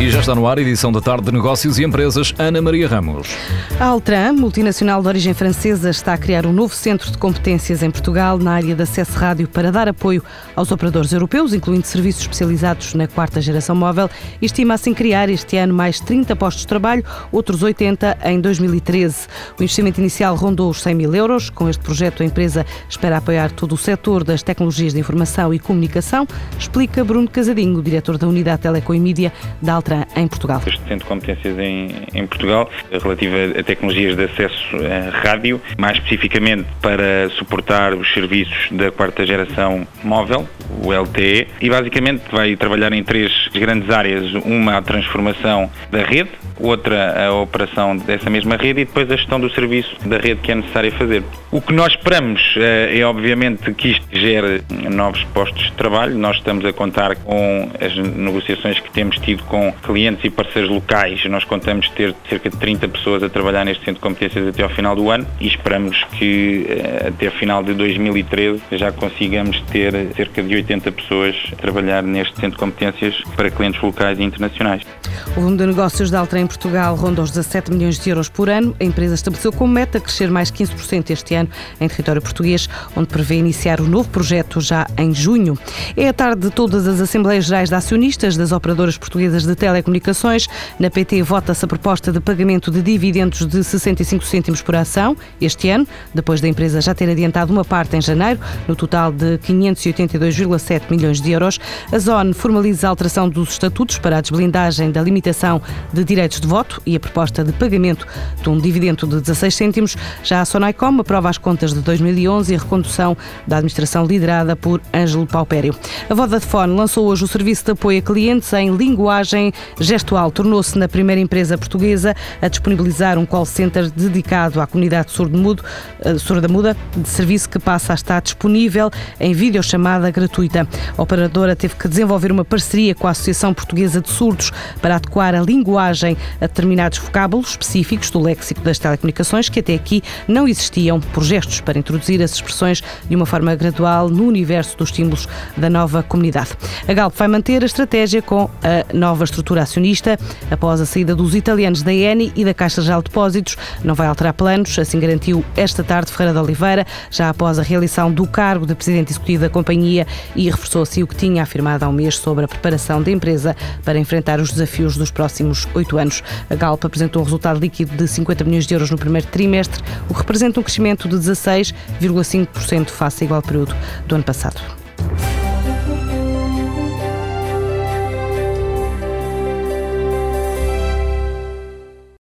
E já está no ar a edição da tarde de Negócios e Empresas, Ana Maria Ramos. A Altran, multinacional de origem francesa, está a criar um novo centro de competências em Portugal na área de acesso rádio para dar apoio aos operadores europeus, incluindo serviços especializados na quarta geração móvel. Estima assim criar este ano mais 30 postos de trabalho, outros 80 em 2013. O investimento inicial rondou os 100 mil euros. Com este projeto, a empresa espera apoiar todo o setor das tecnologias de informação e comunicação, explica Bruno Casadinho, diretor da Unidade Telecom e Mídia da Altran em Portugal. Este centro de competências em, em Portugal, relativo a tecnologias de acesso a rádio, mais especificamente para suportar os serviços da quarta geração móvel, o LTE, e basicamente vai trabalhar em três grandes áreas. Uma a transformação da rede, outra a operação dessa mesma rede e depois a gestão do serviço da rede que é necessário fazer. O que nós esperamos eh, é obviamente que isto gere novos postos de trabalho. Nós estamos a contar com as negociações que temos tido com clientes e parceiros locais. Nós contamos ter cerca de 30 pessoas a trabalhar neste centro de competências até ao final do ano e esperamos que eh, até ao final de 2013 já consigamos ter cerca de 80 pessoas a trabalhar neste centro de competências para clientes locais e internacionais. O volume de negócios da Altra em Portugal ronda os 17 milhões de euros por ano. A empresa estabeleceu como meta crescer mais 15% este ano em território português, onde prevê iniciar o um novo projeto já em junho. É a tarde de todas as Assembleias Gerais de Acionistas das operadoras portuguesas de telecomunicações. Na PT vota-se a proposta de pagamento de dividendos de 65 cêntimos por ação este ano, depois da empresa já ter adiantado uma parte em janeiro, no total de 582,7 milhões de euros. A Zone formaliza a alteração dos estatutos para a desblindagem da limitação de direitos de voto e a proposta de pagamento de um dividendo de 16 cêntimos. Já a Sonaicom aprova as contas de 2011 e a recondução da administração liderada por Ângelo Paupério. A Vodafone lançou hoje o serviço de apoio a clientes em linguagem gestual. Tornou-se na primeira empresa portuguesa a disponibilizar um call center dedicado à comunidade eh, surda-muda, de serviço que passa a estar disponível em videochamada gratuita. A operadora teve que desenvolver uma parceria com a Associação Portuguesa de Surdos para adequar a linguagem a determinados vocábulos específicos do léxico das telecomunicações que até aqui não existiam, por gestos para introduzir as expressões de uma forma gradual no universo dos símbolos da nova comunidade. A Galp vai manter a estratégia com a nova estrutura acionista após a saída dos italianos da ENI e da Caixa Geral de Depósitos. Não vai alterar planos, assim garantiu esta tarde Ferreira de Oliveira, já após a realização do cargo de presidente executivo da companhia e reforçou assim o que tinha afirmado há um mês sobre a preparação da empresa para enfrentar os desafios dos próximos oito anos. A Galp apresentou um resultado líquido de 50 milhões de euros no primeiro trimestre, o que representa um crescimento de 16,5% face ao igual período do ano passado.